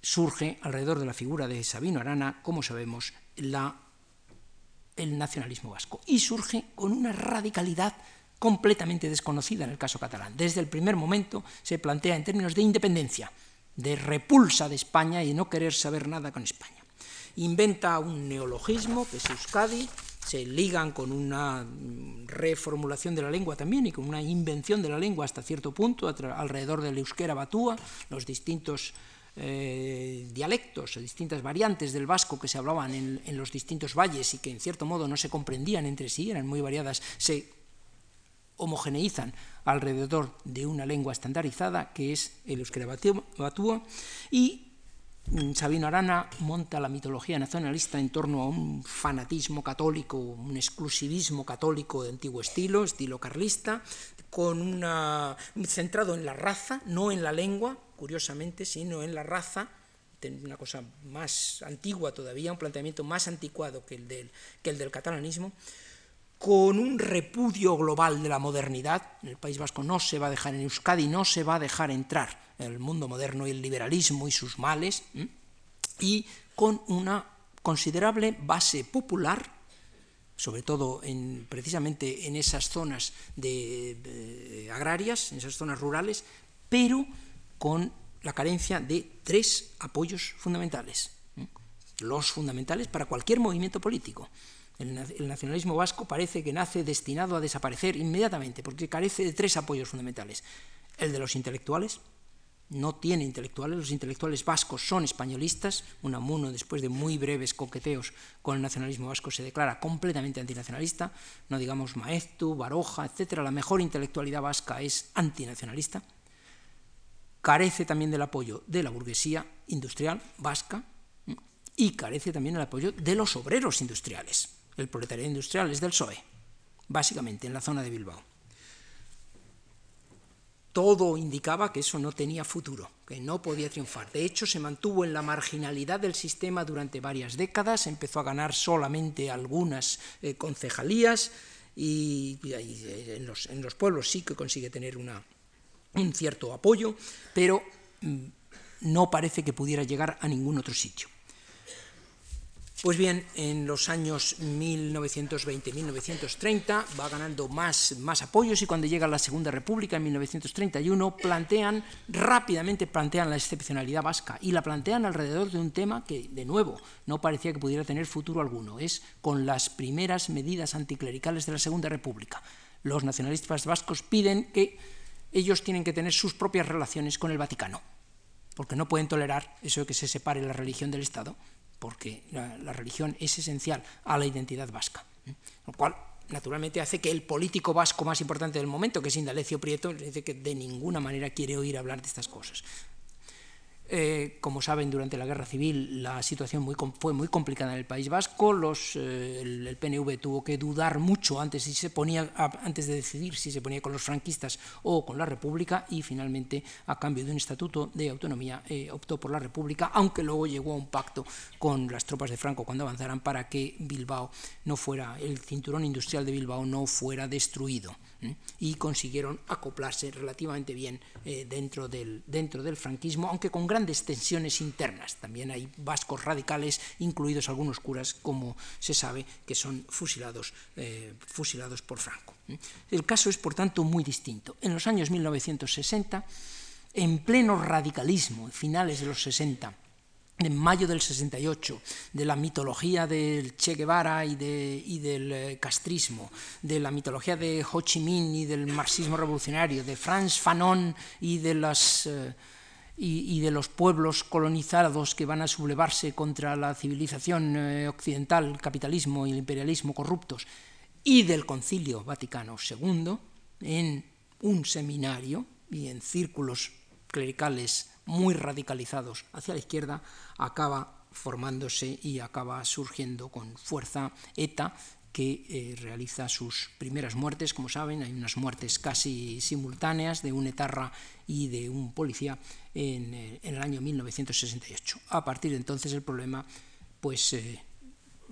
A: surge alrededor de la figura de Sabino Arana, como sabemos, el nacionalismo vasco. Y surge con una radicalidad completamente desconocida en el caso catalán. Desde el primer momento se plantea en términos de independencia, de repulsa de España y no querer saber nada con España. Inventa un neologismo, que es Euskadi, se ligan con una reformulación de la lengua también y con una invención de la lengua hasta cierto punto alrededor del euskera batúa, los distintos eh, dialectos o distintas variantes del vasco que se hablaban en, en, los distintos valles y que en cierto modo no se comprendían entre sí, eran muy variadas, se homogeneizan alrededor de una lengua estandarizada que es el euskera batúa y mm, Sabino Arana monta la mitología nacionalista en torno a un fanatismo católico, un exclusivismo católico de antiguo estilo, estilo carlista, con una, centrado en la raza, no en la lengua, curiosamente, sino en la raza, una cosa más antigua todavía, un planteamiento más anticuado que el del, que el del catalanismo, con un repudio global de la modernidad. En el País Vasco no se va a dejar, en Euskadi no se va a dejar entrar el mundo moderno y el liberalismo y sus males, y con una considerable base popular, sobre todo en, precisamente en esas zonas de, agrarias, en esas zonas rurales, pero con la carencia de tres apoyos fundamentales, los fundamentales para cualquier movimiento político. El, nacionalismo vasco parece que nace destinado a desaparecer inmediatamente, porque carece de tres apoyos fundamentales. El de los intelectuales, no tiene intelectuales, los intelectuales vascos son españolistas, Unamuno, después de muy breves coqueteos con el nacionalismo vasco, se declara completamente antinacionalista, no digamos Maeztu, Baroja, etc. La mejor intelectualidad vasca es antinacionalista. Carece también del apoyo de la burguesía industrial vasca y carece también del apoyo de los obreros industriales el proletariado industrial es del PSOE, básicamente en la zona de Bilbao. Todo indicaba que eso no tenía futuro, que no podía triunfar. De hecho, se mantuvo en la marginalidad del sistema durante varias décadas, empezó a ganar solamente algunas eh, concejalías y, eh, en, los, pueblos sí que consigue tener un cierto apoyo, pero mm, no parece que pudiera llegar a ningún otro sitio. Pues bien, en los años 1920-1930 va ganando más, apoyos y cuando llega la Segunda República en 1931 plantean, rápidamente plantean la excepcionalidad vasca y la plantean alrededor de un tema que, de nuevo, no parecía que pudiera tener futuro alguno, es con las primeras medidas anticlericales de la Segunda República. Los nacionalistas vascos piden que ellos tienen que tener sus propias relaciones con el Vaticano, porque no pueden tolerar eso de que se separe la religión del Estado porque la, religión es esencial a la identidad vasca. Lo cual, naturalmente, hace que el político vasco más importante del momento, que es Indalecio Prieto, dice que de ninguna manera quiere oír hablar de estas cosas. Eh, como saben, durante la guerra civil la situación fue muy complicada en el País Vasco. Eh, el, PNV tuvo que dudar mucho antes de decidir si se ponía con los franquistas o con la República y finalmente, a cambio de un estatuto de autonomía, eh, optó por la República, aunque luego llegó a un pacto con las tropas de Franco cuando avanzaran para que Bilbao no fuera, el cinturón industrial de Bilbao no fuera destruido y consiguieron acoplarse relativamente bien eh, dentro, del, dentro del franquismo, aunque con grandes tensiones internas. También hay vascos radicales, incluidos algunos curas, como se sabe, que son fusilados, eh, fusilados por Franco. El caso es, por tanto, muy distinto. En los años 1960, en pleno radicalismo, finales de los 60, en mayo del 68, de la mitología del Che Guevara y, del eh, castrismo, de la mitología de Ho Chi Minh y del marxismo revolucionario, de Franz Fanon y de, eh, los pueblos colonizados que van a sublevarse contra la civilización eh, occidental, el capitalismo y el imperialismo corruptos, y del Concilio Vaticano II, en un seminario y en círculos clericales muy radicalizados hacia la izquierda, acaba formándose y acaba surgiendo con fuerza ETA, que eh, realiza sus primeras muertes, como saben, hay unas muertes casi simultáneas de un etarra y de un policía en, eh, el año 1968. A partir de entonces el problema pues, eh,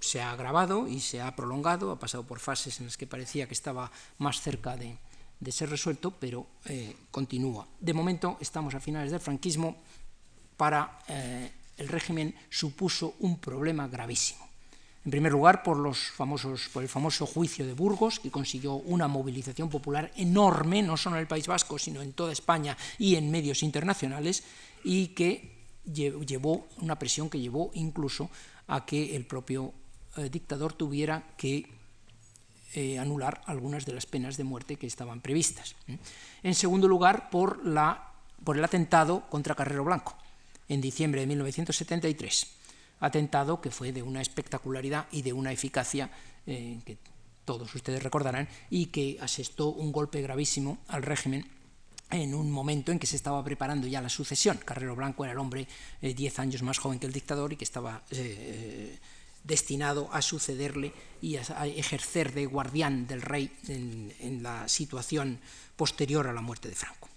A: se ha agravado y se ha prolongado, ha pasado por fases en las que parecía que estaba más cerca de, de ser resuelto, pero continúa. De momento estamos a finales del franquismo, para el régimen supuso un problema gravísimo. En primer lugar, por, los famosos, por el famoso juicio de Burgos, que consiguió una movilización popular enorme, no solo en el País Vasco, sino en toda España y en medios internacionales, y que llevó una presión que llevó incluso a que el propio eh, dictador tuviera que eh, anular algunas de las penas de muerte que estaban previstas. En segundo lugar, por, el atentado contra Carrero Blanco, en diciembre de 1973. Atentado que fue de una espectacularidad y de una eficacia eh, que todos ustedes recordarán y que asestó un golpe gravísimo al régimen en un momento en que se estaba preparando ya la sucesión. Carrero Blanco era el hombre eh, diez años más joven que el dictador y que estaba destinado a sucederle y a, ejercer de guardián del rey en, la situación posterior a la muerte de Franco.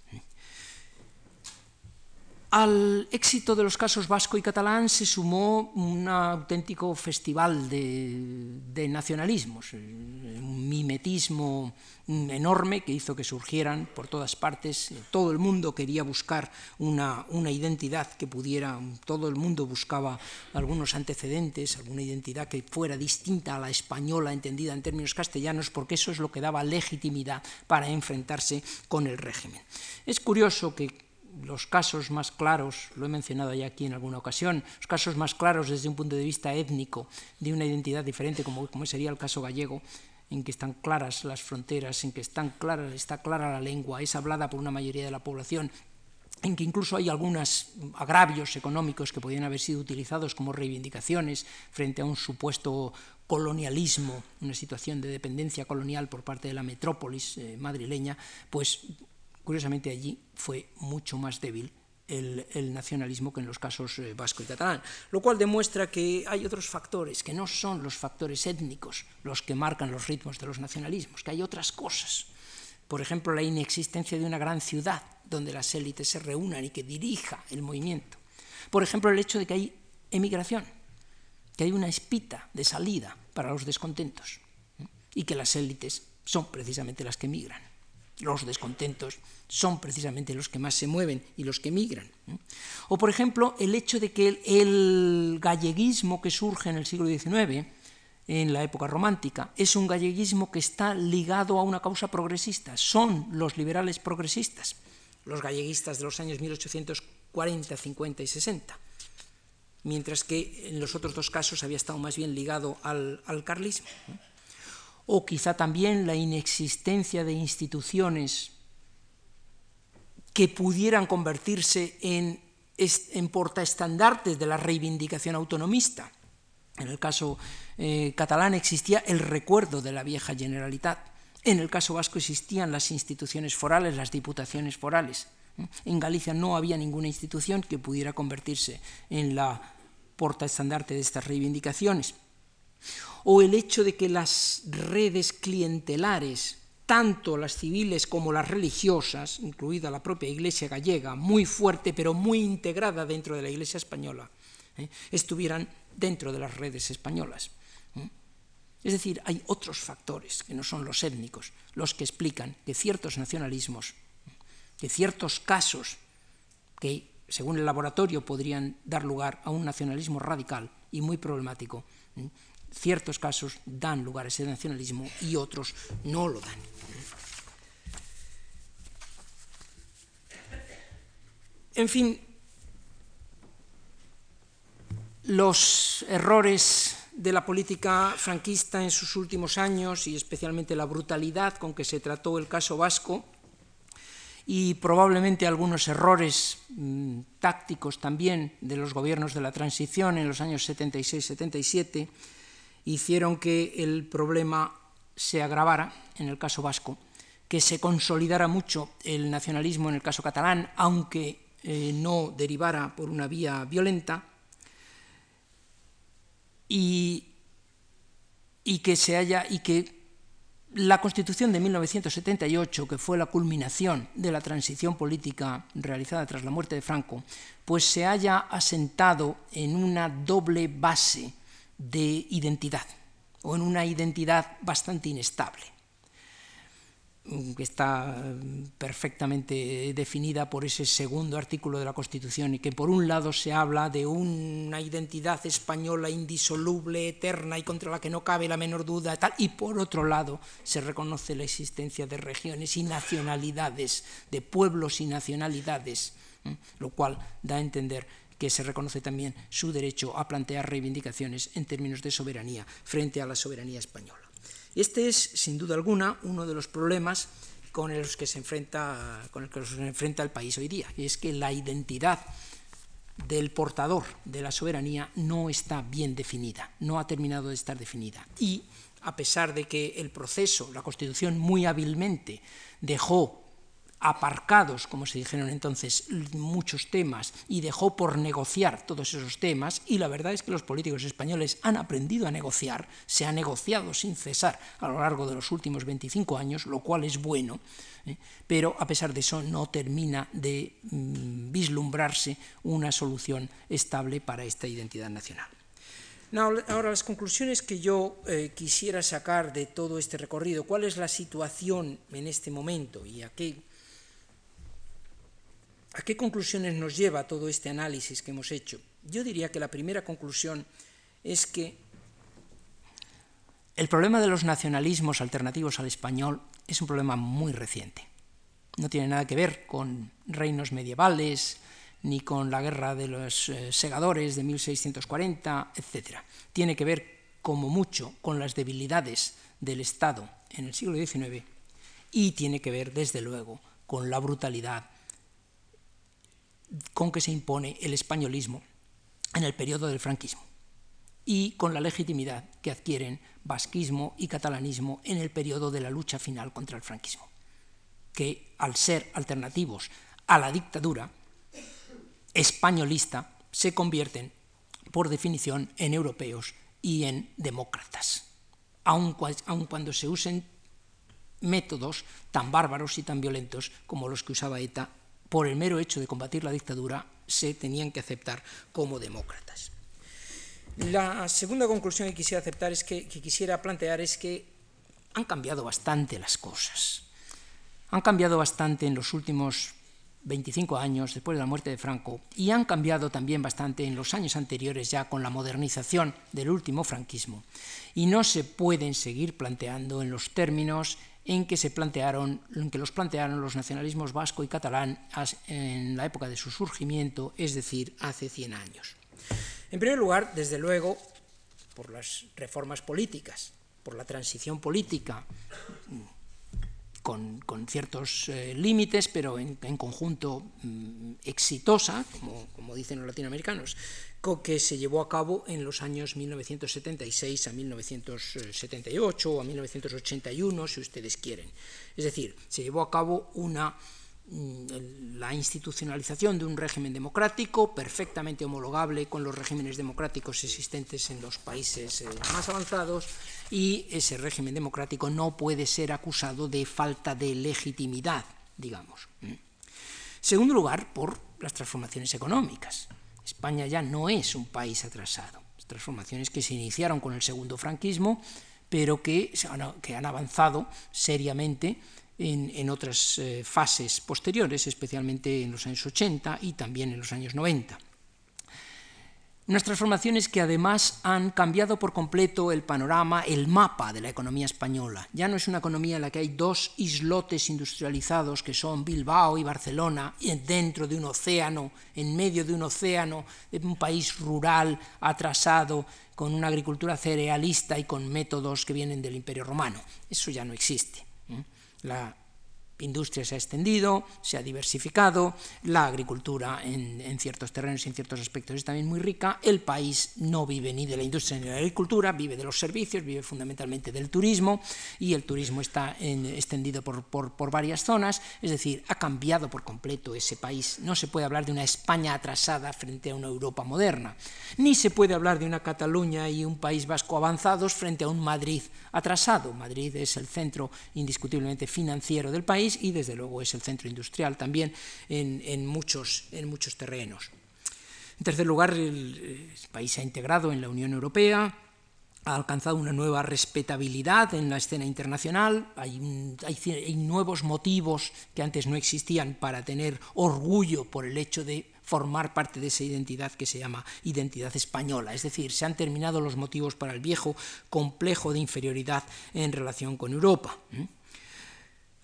A: Al éxito de los casos vasco y catalán se sumó un auténtico festival de, nacionalismos, un mimetismo enorme que hizo que surgieran por todas partes. Todo el mundo quería buscar una, una, identidad que pudiera, todo el mundo buscaba algunos antecedentes, alguna identidad que fuera distinta a la española entendida en términos castellanos, porque eso es lo que daba legitimidad para enfrentarse con el régimen. Es curioso que los casos más claros, lo he mencionado ya aquí en alguna ocasión, los casos más claros desde un punto de vista étnico de una identidad diferente, como, como sería el caso gallego, en que están claras las fronteras, en que están claras, está clara la lengua, es hablada por una mayoría de la población, en que incluso hay algunos agravios económicos que podían haber sido utilizados como reivindicaciones frente a un supuesto colonialismo, una situación de dependencia colonial por parte de la metrópolis eh, madrileña, pues curiosamente allí fue mucho más débil el, nacionalismo que en los casos eh, vasco y catalán, lo cual demuestra que hay otros factores, que no son los factores étnicos los que marcan los ritmos de los nacionalismos, que hay otras cosas. Por ejemplo, la inexistencia de una gran ciudad donde las élites se reúnan y que dirija el movimiento. Por ejemplo, el hecho de que hay emigración, que hay una espita de salida para los descontentos y que las élites son precisamente las que emigran los descontentos son precisamente los que más se mueven y los que migran. O, por ejemplo, el hecho de que el, galleguismo que surge en el siglo XIX, en la época romántica, es un galleguismo que está ligado a una causa progresista. Son los liberales progresistas, los galleguistas de los años 1840, 50 y 60 mientras que en los otros dos casos había estado más bien ligado al, al carlismo o quizá también la inexistencia de instituciones que pudieran convertirse en, portaestandartes de la reivindicación autonomista. En el caso eh, catalán existía el recuerdo de la vieja Generalitat. En el caso vasco existían las instituciones forales, las diputaciones forales. En Galicia no había ninguna institución que pudiera convertirse en la porta estandarte de estas reivindicaciones. O el hecho de que las redes clientelares, tanto las civiles como las religiosas, incluida la propia Iglesia gallega, muy fuerte pero muy integrada dentro de la Iglesia española, ¿eh? estuvieran dentro de las redes españolas. ¿eh? Es decir, hay otros factores que no son los étnicos, los que explican que ciertos nacionalismos, que ciertos casos que, según el laboratorio, podrían dar lugar a un nacionalismo radical y muy problemático, ¿eh? Ciertos casos dan lugar a ese nacionalismo y otros no lo dan. En fin, los errores de la política franquista en sus últimos años y especialmente la brutalidad con que se trató el caso vasco y probablemente algunos errores mmm, tácticos también de los gobiernos de la transición en los años 76-77 hicieron que el problema se agravara en el caso vasco, que se consolidara mucho el nacionalismo en el caso catalán, aunque eh, no derivara por una vía violenta, y, y, que se haya y que la Constitución de 1978, que fue la culminación de la transición política realizada tras la muerte de Franco, pues se haya asentado en una doble base de identidad o en una identidad bastante inestable que está perfectamente definida por ese segundo artículo de la Constitución y que por un lado se habla de una identidad española indisoluble, eterna y contra la que no cabe la menor duda, tal, y por otro lado se reconoce la existencia de regiones y nacionalidades, de pueblos y nacionalidades, lo cual da a entender que se reconoce también su derecho a plantear reivindicaciones en términos de soberanía frente a la soberanía española. Este es, sin duda alguna, uno de los problemas con los que se enfrenta, con el que se enfrenta el país hoy día, y es que la identidad del portador de la soberanía no está bien definida, no ha terminado de estar definida. Y a pesar de que el proceso, la Constitución muy hábilmente dejó aparcados, como se dijeron entonces, muchos temas y dejó por negociar todos esos temas y la verdad es que los políticos españoles han aprendido a negociar, se ha negociado sin cesar a lo largo de los últimos 25 años, lo cual es bueno, ¿eh? pero a pesar de eso no termina de mm, vislumbrarse una solución estable para esta identidad nacional. Ahora, las conclusiones que yo eh, quisiera sacar de todo este recorrido, cuál es la situación en este momento y a qué ¿A qué conclusiones nos lleva todo este análisis que hemos hecho? Yo diría que la primera conclusión es que el problema de los nacionalismos alternativos al español es un problema muy reciente. No tiene nada que ver con reinos medievales, ni con la guerra de los eh, segadores de 1640, etc. Tiene que ver, como mucho, con las debilidades del Estado en el siglo XIX y tiene que ver, desde luego, con la brutalidad con que se impone el españolismo en el periodo del franquismo y con la legitimidad que adquieren vasquismo y catalanismo en el periodo de la lucha final contra el franquismo, que al ser alternativos a la dictadura españolista se convierten por definición en europeos y en demócratas, aun, cuando se usen métodos tan bárbaros y tan violentos como los que usaba ETA por el mero hecho de combatir la dictadura, se tenían que aceptar como demócratas. La segunda conclusión que quisiera aceptar es que, que quisiera plantear es que han cambiado bastante las cosas. Han cambiado bastante en los últimos 25 años después de la muerte de Franco y han cambiado también bastante en los años anteriores ya con la modernización del último franquismo y no se pueden seguir planteando en los términos en que, se plantearon, en que los plantearon los nacionalismos vasco y catalán en la época de su surgimiento, es decir, hace 100 años. En primer lugar, desde luego, por las reformas políticas, por la transición política, con, con ciertos eh, límites, pero en, en conjunto mm, exitosa, como, como dicen los latinoamericanos, que se llevó a cabo en los años 1976 a 1978 o a 1981, si ustedes quieren. Es decir, se llevó a cabo una mm, la institucionalización de un régimen democrático perfectamente homologable con los regímenes democráticos existentes en los países eh, más avanzados y ese régimen democrático no puede ser acusado de falta de legitimidad, digamos. Segundo lugar, por las transformaciones económicas. España ya no es un país atrasado. Transformaciones que se iniciaron con el segundo franquismo, pero que, que han avanzado seriamente en, en otras eh, fases posteriores, especialmente en los años 80 y también en los años 90. Unas transformaciones que además han cambiado por completo el panorama, el mapa de la economía española. Ya no es una economía en la que hay dos islotes industrializados que son Bilbao y Barcelona, dentro de un océano, en medio de un océano, de un país rural, atrasado, con una agricultura cerealista y con métodos que vienen del Imperio Romano. Eso ya no existe. La industria se ha extendido, se ha diversificado, la agricultura en, ciertos terrenos y en ciertos aspectos es también muy rica, el país no vive ni de la industria ni de la agricultura, vive de los servicios, vive fundamentalmente del turismo y el turismo está extendido por, varias zonas, es decir, ha cambiado por completo ese país. No se puede hablar de una España atrasada frente a una Europa moderna, ni se puede hablar de una Cataluña y un País Vasco avanzados frente a un Madrid atrasado. Madrid es el centro indiscutiblemente financiero del país, y desde luego es el centro industrial también en, muchos, en muchos terrenos. En tercer lugar, el, país se ha integrado en la Unión Europea, ha alcanzado una nueva respetabilidad en la escena internacional, hay, hay, nuevos motivos que antes no existían para tener orgullo por el hecho de formar parte de esa identidad que se llama identidad española. Es decir, se han terminado los motivos para el viejo complejo de inferioridad en relación con Europa.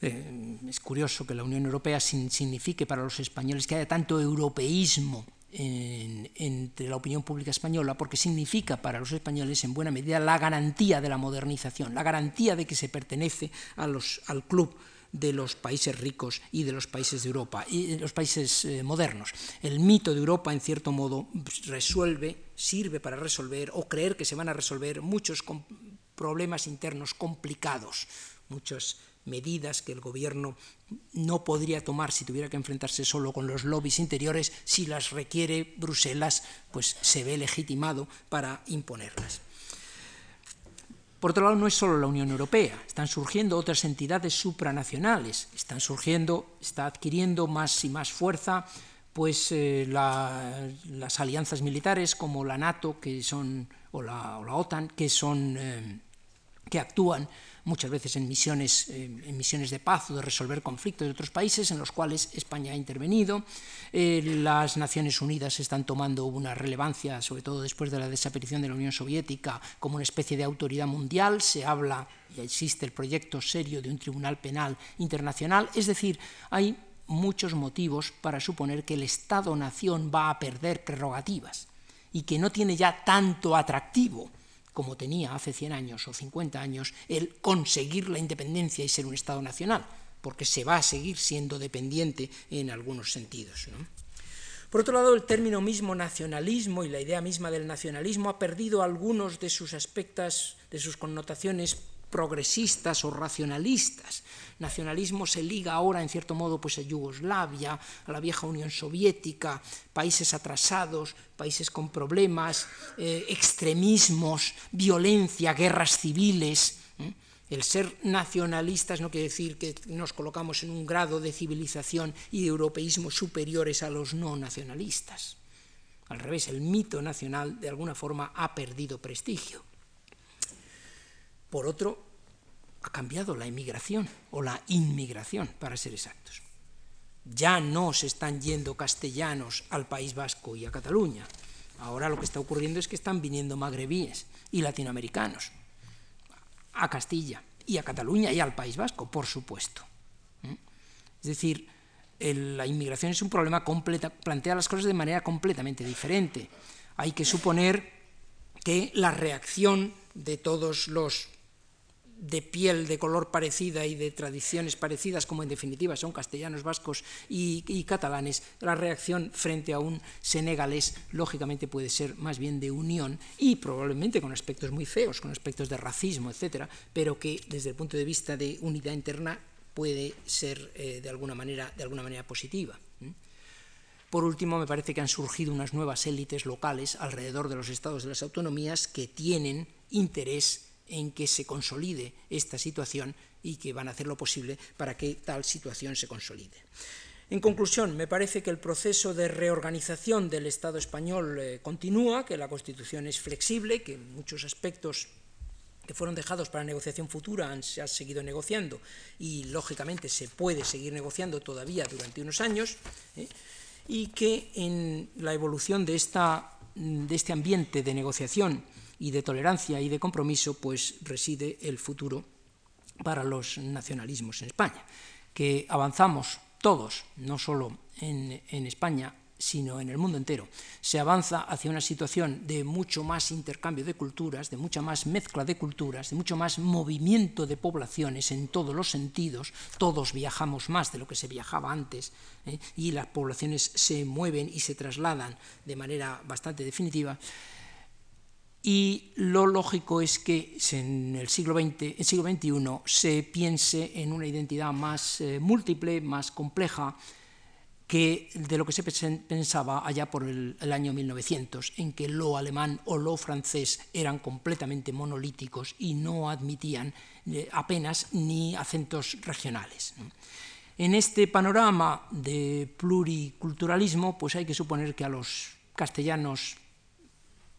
A: Eh, es curioso que la Unión Europea signifique para los españoles que haya tanto europeísmo entre la opinión pública española, porque significa para los españoles en buena medida la garantía de la modernización, la garantía de que se pertenece a los, al club de los países ricos y de los países de Europa y de los países eh, modernos. El mito de Europa, en cierto modo, resuelve, sirve para resolver o creer que se van a resolver muchos problemas internos complicados, muchos medidas que el gobierno no podría tomar si tuviera que enfrentarse solo con los lobbies interiores, si las requiere Bruselas, pues se ve legitimado para imponerlas. Por otro lado, no es solo la Unión Europea, están surgiendo otras entidades supranacionales, están surgiendo, está adquiriendo más y más fuerza pues eh, las alianzas militares como la NATO que son, o, la, OTAN, que, son, eh, que actúan muchas veces en misiones, eh, en misiones de paz o de resolver conflictos de otros países en los cuales España ha intervenido. Eh, las Naciones Unidas están tomando una relevancia, sobre todo después de la desaparición de la Unión Soviética, como una especie de autoridad mundial. Se habla, y existe el proyecto serio de un tribunal penal internacional. Es decir, hay muchos motivos para suponer que el Estado-nación va a perder prerrogativas y que no tiene ya tanto atractivo como tenía hace 100 años o 50 años, el conseguir la independencia y ser un Estado nacional, porque se va a seguir siendo dependiente en algunos sentidos. Por otro lado, el término mismo nacionalismo y la idea misma del nacionalismo ha perdido algunos de sus aspectos, de sus connotaciones progresistas o racionalistas. Nacionalismo se liga ahora, en cierto modo, pues a Yugoslavia, a la vieja Unión Soviética, países atrasados, países con problemas, eh, extremismos, violencia, guerras civiles. El ser nacionalistas no quiere decir que nos colocamos en un grado de civilización y de europeísmo superiores a los no nacionalistas. Al revés, el mito nacional de alguna forma ha perdido prestigio. Por otro, ha cambiado la emigración o la inmigración, para ser exactos. Ya no se están yendo castellanos al País Vasco y a Cataluña. Ahora lo que está ocurriendo es que están viniendo magrebíes y latinoamericanos a Castilla y a Cataluña y al País Vasco, por supuesto. ¿Mm? Es decir, la inmigración es un problema completa, plantea las cosas de manera completamente diferente. Hay que suponer que la reacción de todos los de piel de color parecida y de tradiciones parecidas, como en definitiva son castellanos, vascos y, catalanes, la reacción frente a un senegalés lógicamente puede ser más bien de unión y probablemente con aspectos muy feos, con aspectos de racismo, etcétera, pero que desde el punto de vista de unidad interna puede ser eh, de, alguna manera, de alguna manera positiva. Por último, me parece que han surgido unas nuevas élites locales alrededor de los estados de las autonomías que tienen interés en que se consolide esta situación y que van a hacer lo posible para que tal situación se consolide. En conclusión, me parece que el proceso de reorganización del Estado español eh, continúa, que la Constitución es flexible, que muchos aspectos que fueron dejados para negociación futura se han seguido negociando y, lógicamente, se puede seguir negociando todavía durante unos años, ¿eh? y que en la evolución de, esta, de este ambiente de negociación y de tolerancia y de compromiso, pues reside el futuro para los nacionalismos en España, que avanzamos todos, no solo en, en España, sino en el mundo entero, se avanza hacia una situación de mucho más intercambio de culturas, de mucha más mezcla de culturas, de mucho más movimiento de poblaciones en todos los sentidos, todos viajamos más de lo que se viajaba antes ¿eh? y las poblaciones se mueven y se trasladan de manera bastante definitiva. Y lo lógico es que en el siglo, XX, el siglo XXI se piense en una identidad más eh, múltiple, más compleja, que de lo que se pensaba allá por el, el, año 1900, en que lo alemán o lo francés eran completamente monolíticos y no admitían eh, apenas ni acentos regionales. En este panorama de pluriculturalismo, pues hay que suponer que a los castellanos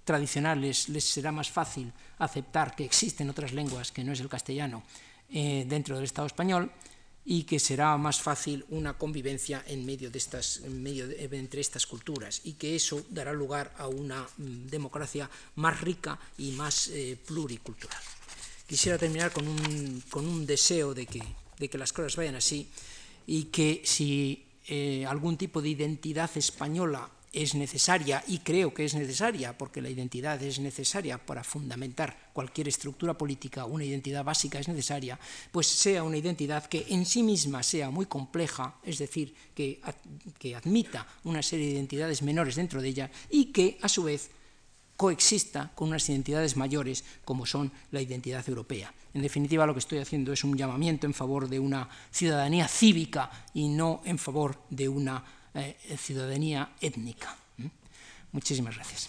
A: tradicionales les será más fácil aceptar que existen otras lenguas que no es el castellano eh, dentro del Estado español, y que será más fácil una convivencia en medio de estas, medio de, entre estas culturas y que eso dará lugar a una mm, democracia más rica y más eh, pluricultural. Quisiera terminar con un, con un deseo de que, de que, las cosas vayan así y que si eh, algún tipo de identidad española es necesaria y creo que es necesaria porque la identidad es necesaria para fundamentar cualquier estructura política, una identidad básica es necesaria, pues sea una identidad que en sí misma sea muy compleja, es decir, que, que admita una serie de identidades menores dentro de ella y que a su vez coexista con unas identidades mayores como son la identidad europea. En definitiva, lo que estoy haciendo es un llamamiento en favor de una ciudadanía cívica y no en favor de una eh, ciudadanía étnica. Muchísimas gracias.